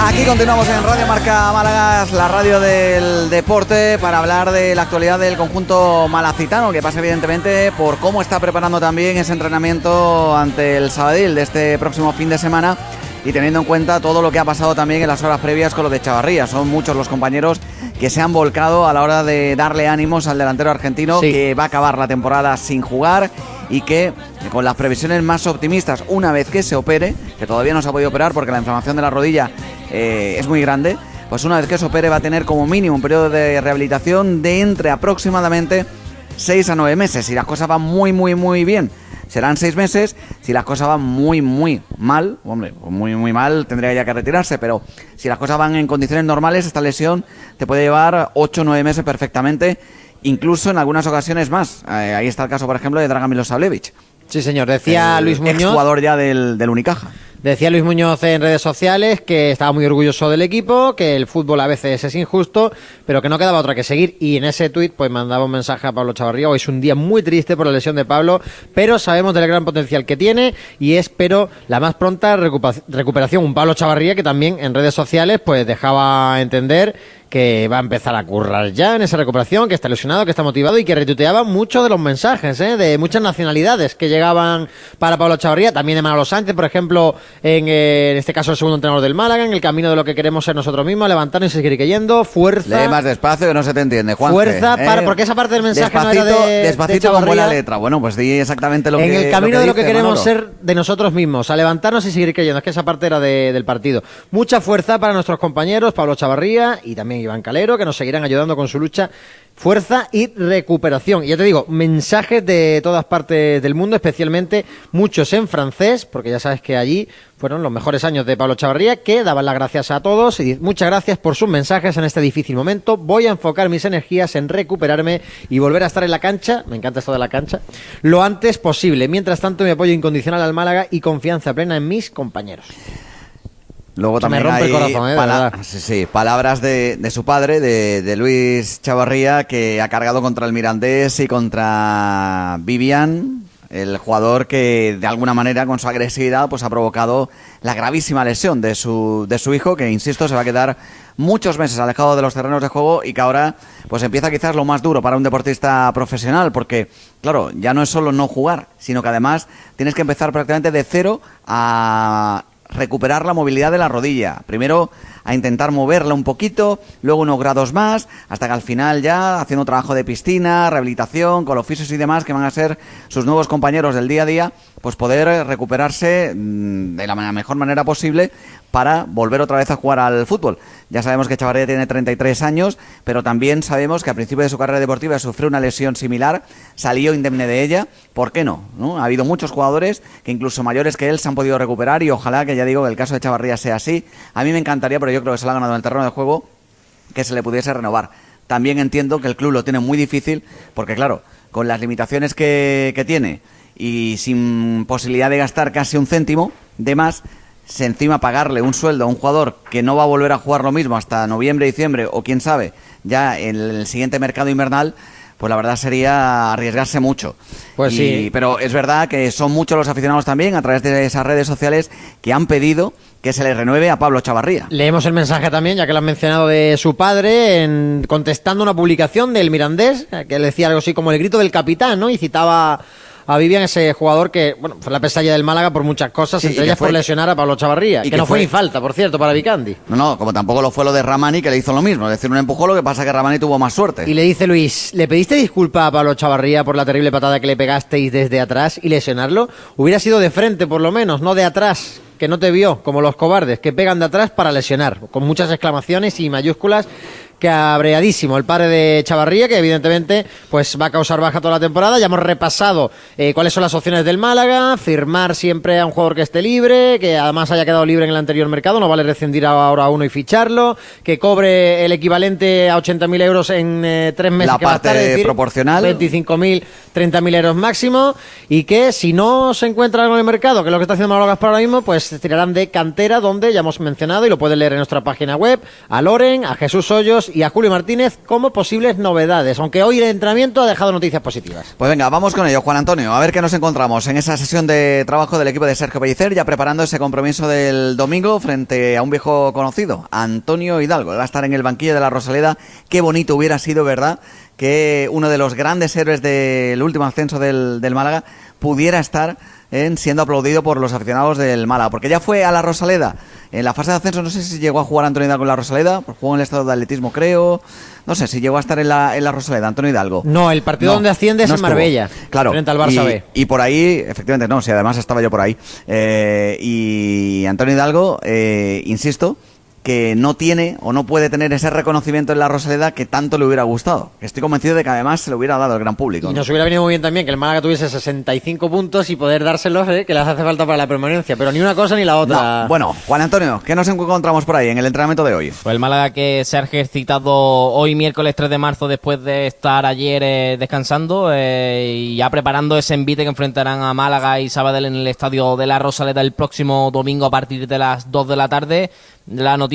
Aquí continuamos en Radio Marca Málaga, la radio del deporte, para hablar de la actualidad del conjunto malacitano, que pasa evidentemente por cómo está preparando también ese entrenamiento ante el Sabadell de este próximo fin de semana y teniendo en cuenta todo lo que ha pasado también en las horas previas con lo de Chavarría. Son muchos los compañeros que se han volcado a la hora de darle ánimos al delantero argentino que va a acabar la temporada sin jugar y que con las previsiones más optimistas, una vez que se opere, que todavía no se ha podido operar porque la inflamación de la rodilla eh, es muy grande, pues una vez que se opere va a tener como mínimo un periodo de rehabilitación de entre aproximadamente 6 a 9 meses. Si las cosas van muy, muy, muy bien, serán 6 meses. Si las cosas van muy, muy mal, hombre, muy, muy mal, tendría ya que retirarse, pero si las cosas van en condiciones normales, esta lesión te puede llevar 8 o 9 meses perfectamente, incluso en algunas ocasiones más. Eh, ahí está el caso, por ejemplo, de Dragan Milosavljevic. Sí, señor. Decía Luis Muñoz. jugador ya del, del Unicaja. Decía Luis Muñoz en redes sociales que estaba muy orgulloso del equipo, que el fútbol a veces es injusto, pero que no quedaba otra que seguir. Y en ese tuit pues mandaba un mensaje a Pablo Chavarría. Hoy es un día muy triste por la lesión de Pablo, pero sabemos del gran potencial que tiene y espero la más pronta recuperación. Un Pablo Chavarría que también en redes sociales pues dejaba entender que va a empezar a currar ya en esa recuperación, que está ilusionado, que está motivado y que retuiteaba muchos de los mensajes ¿eh? de muchas nacionalidades que llegaban para Pablo Chavarría, también de Manolo Sánchez, por ejemplo, en, eh, en, este caso el segundo entrenador del Málaga, en el camino de lo que queremos ser nosotros mismos, levantarnos y seguir cayendo, fuerza. Lee más despacio que no se te entiende, Juan. Fuerza para, ¿eh? porque esa parte del mensaje despacito, no era de, Despacito con buena letra, bueno, pues di exactamente lo en que En el camino lo de lo que dice, queremos Manolo. ser de nosotros mismos, a levantarnos y seguir creyendo, es que esa parte era de, del partido. Mucha fuerza para nuestros compañeros, Pablo Chavarría y también Iván Calero, que nos seguirán ayudando con su lucha. Fuerza y recuperación. Y ya te digo, mensajes de todas partes del mundo, especialmente muchos en francés, porque ya sabes que allí fueron los mejores años de Pablo Chavarría, que daban las gracias a todos y muchas gracias por sus mensajes en este difícil momento. Voy a enfocar mis energías en recuperarme y volver a estar en la cancha, me encanta esto de la cancha, lo antes posible. Mientras tanto, mi apoyo incondicional al Málaga y confianza plena en mis compañeros. Luego Me también rompe hay el corazón, ¿eh? Pala- sí, sí, palabras de, de su padre, de, de Luis Chavarría, que ha cargado contra el Mirandés y contra Vivian, el jugador que de alguna manera con su agresividad pues ha provocado la gravísima lesión de su, de su hijo, que insisto se va a quedar muchos meses alejado de los terrenos de juego y que ahora pues empieza quizás lo más duro para un deportista profesional, porque claro, ya no es solo no jugar, sino que además tienes que empezar prácticamente de cero a recuperar la movilidad de la rodilla. Primero a intentar moverla un poquito, luego unos grados más, hasta que al final ya haciendo trabajo de piscina, rehabilitación, con los y demás, que van a ser sus nuevos compañeros del día a día, pues poder recuperarse mm, de la mejor manera posible para volver otra vez a jugar al fútbol. Ya sabemos que Chavarría tiene 33 años, pero también sabemos que a principio de su carrera deportiva sufrió una lesión similar, salió indemne de ella, ¿por qué no? ¿no? Ha habido muchos jugadores que incluso mayores que él se han podido recuperar y ojalá que ya digo que el caso de Chavarría sea así. A mí me encantaría, pero yo creo que se lo ha ganado en el terreno de juego, que se le pudiese renovar. También entiendo que el club lo tiene muy difícil, porque claro, con las limitaciones que, que tiene y sin posibilidad de gastar casi un céntimo de más, se encima pagarle un sueldo a un jugador que no va a volver a jugar lo mismo hasta noviembre, diciembre o quién sabe, ya en el siguiente mercado invernal, pues la verdad sería arriesgarse mucho. Pues Y- sí. Pero es verdad que son muchos los aficionados también a través de esas redes sociales que han pedido que se le renueve a Pablo Chavarría. Leemos el mensaje también, ya que lo han mencionado de su padre, en, contestando una publicación del Mirandés, que le decía algo así como el grito del capitán, ¿no? Y citaba a Vivian, ese jugador que, bueno, fue la pesadilla del Málaga por muchas cosas, Sí, entre ellas fue- por lesionar a Pablo Chavarría, y que, que no fue fue- ni falta, por cierto, para Vicandi. No, no, como tampoco lo fue lo de Ramani, que le hizo lo mismo. Es decir, un empujón, lo que pasa es que Ramani tuvo más suerte. Y le dice Luis, ¿le pediste disculpa a Pablo Chavarría por la terrible patada que le pegasteis desde atrás y lesionarlo? Hubiera sido de frente, por lo menos, no de atrás, que no te vio, como los cobardes, que pegan de atrás para lesionar, con muchas exclamaciones y mayúsculas cabreadísimo el padre de Chavarría, que evidentemente pues va a causar baja toda la temporada. Ya hemos repasado eh, cuáles son las opciones del Málaga, firmar siempre a un jugador que esté libre, que además haya quedado libre en el anterior mercado, no vale rescindir ahora a uno y ficharlo, que cobre el equivalente a 80.000 euros en eh, tres meses La que va a estar, parte es decir, proporcional. 25.000, 30.000 euros máximo, y que si no se encuentra algo en el mercado, que es lo que está haciendo Manolo Gaspar ahora mismo, pues tirarán de cantera, donde ya hemos mencionado, y lo pueden leer en nuestra página web, a Loren, a Jesús Hoyos y a Julio Martínez como posibles novedades, aunque hoy el entrenamiento ha dejado noticias positivas. Pues venga, vamos con ello, Juan Antonio, a ver qué nos encontramos en esa sesión de trabajo del equipo de Sergio Pellicer, ya preparando ese compromiso del domingo frente a un viejo conocido, Antonio Hidalgo. Va a estar en el banquillo de la Rosaleda. Qué bonito hubiera sido, ¿verdad? Que uno de los grandes héroes del último ascenso del, del Málaga pudiera estar en siendo aplaudido por los aficionados del Málaga, porque ya fue a la Rosaleda en la fase de ascenso, no sé si llegó a jugar Antonio Hidalgo en la Rosaleda, pues jugó en el estado de atletismo, creo, no sé si llegó a estar en la, en la Rosaleda, Antonio Hidalgo. No, el partido No, donde asciende es no en. Marbella, claro, frente al Barça y, B. y por ahí, efectivamente, no, si además estaba yo por ahí. Eh, y Antonio Hidalgo, eh, insisto, que no tiene o no puede tener ese reconocimiento en la Rosaleda que tanto le hubiera gustado. Estoy convencido de que además se lo hubiera dado al gran público. Y ¿no? nos hubiera venido muy bien también que el Málaga tuviese 65 puntos y poder dárselos, ¿eh? que les hace falta para la permanencia, pero ni una cosa ni la otra. No. Bueno, Juan Antonio, ¿qué nos encontramos por ahí en el entrenamiento de hoy? Pues el Málaga que se ha ejercitado hoy miércoles 3 de marzo después de estar ayer eh, descansando eh, y ya preparando ese envite que enfrentarán a Málaga y Sabadell en el estadio de la Rosaleda el próximo domingo a partir de las 2 de la tarde. La noticia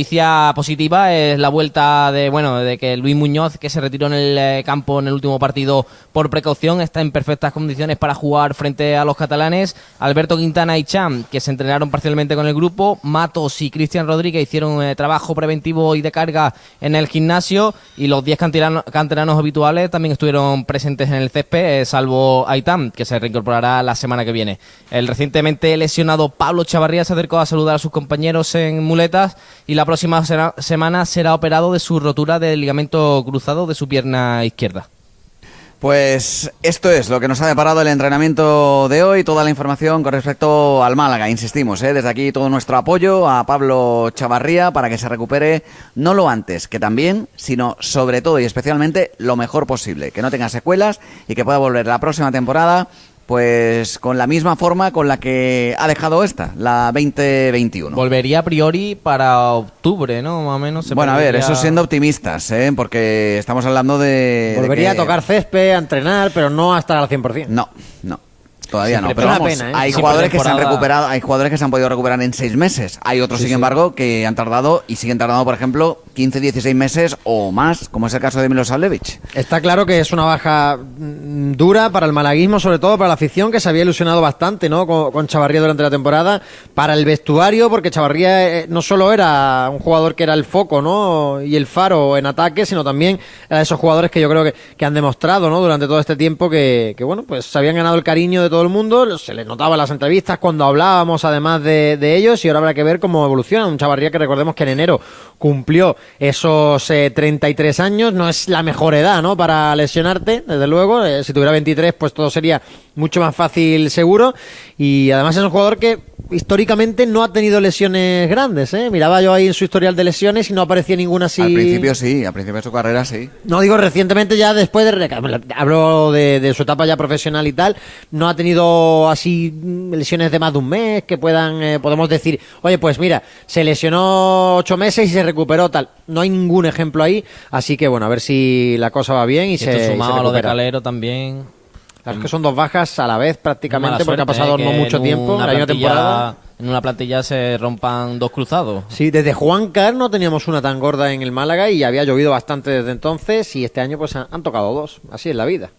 positiva es la vuelta de bueno de que Luis Muñoz, que se retiró en el eh, campo en el último partido por precaución, está en perfectas condiciones para jugar frente a los catalanes. Alberto Quintana y Cham, que se entrenaron parcialmente con el grupo. Matos y Cristian Rodríguez hicieron eh, trabajo preventivo y de carga en el gimnasio. Y los 10 canteranos, canteranos habituales también estuvieron presentes en el césped, eh, salvo Aitam, que se reincorporará la semana que viene. El recientemente lesionado Pablo Chavarría se acercó a saludar a sus compañeros en muletas y la próxima sera- semana será operado de su rotura del ligamento cruzado de su pierna izquierda. Pues esto es lo que nos ha deparado el entrenamiento de hoy, toda la información con respecto al Málaga, insistimos, ¿eh? desde aquí todo nuestro apoyo a Pablo Chavarría para que se recupere no lo antes que también, sino sobre todo y especialmente lo mejor posible, que no tenga secuelas y que pueda volver la próxima temporada pues con la misma forma con la que ha dejado esta, la 2021. Volvería a priori para octubre, ¿no? Más o menos. se bueno, a ver, eso siendo optimistas, ¿eh? porque estamos hablando de... de Volvería que- a tocar césped, a entrenar, pero no a estar al 100%. No, no. Todavía no, pero una vamos, pena, ¿eh? hay Siempre jugadores que se han recuperado, hay jugadores que se han podido recuperar en seis meses, hay otros, Sí, sin sí. embargo, que han tardado y siguen tardando, por ejemplo, 15, 16 meses o más, como es el caso de Milosavljevic. Está claro que es una baja mm, dura para el malaguismo, sobre todo para la afición que se había ilusionado bastante ¿no? con, con Chavarría durante la temporada, para el vestuario, porque Chavarría eh, no solo era un jugador que era el foco ¿no? y el faro en ataque, sino también era de esos jugadores que yo creo que, que han demostrado ¿no? durante todo este tiempo que, que, bueno, pues se habían ganado el cariño de todo el mundo, se les notaba en las entrevistas cuando hablábamos además de, de ellos y ahora habrá que ver cómo evoluciona. Un Chavarría que recordemos que en enero cumplió esos eh, 33 años, no es la mejor edad, ¿no? Para lesionarte, desde luego. Eh, si tuviera 23, pues todo sería mucho más fácil, seguro. Y además es un jugador que históricamente no ha tenido lesiones grandes, ¿eh? Miraba yo ahí en su historial de lesiones y no aparecía ninguna así. Al principio sí, al principio de su carrera sí. No digo recientemente, ya después de. Hablo de, de su etapa ya profesional y tal. No ha tenido así mm, lesiones de más de un mes que puedan. eh, podemos decir, oye, pues mira, se lesionó ocho meses y se recuperó tal. No hay ningún ejemplo ahí. Así que bueno, a ver si la cosa va bien y, Y se. esto y se sumado a lo de. Calero también. Claro, es que son dos bajas a la vez prácticamente Mala porque ha suerte, pasado ¿eh? no mucho en tiempo, una la misma plantilla- temporada. En una plantilla se rompan dos cruzados. Sí, desde Juan Car no teníamos una tan gorda en el Málaga y había llovido bastante desde entonces y este año pues han, han tocado dos. Así es la vida.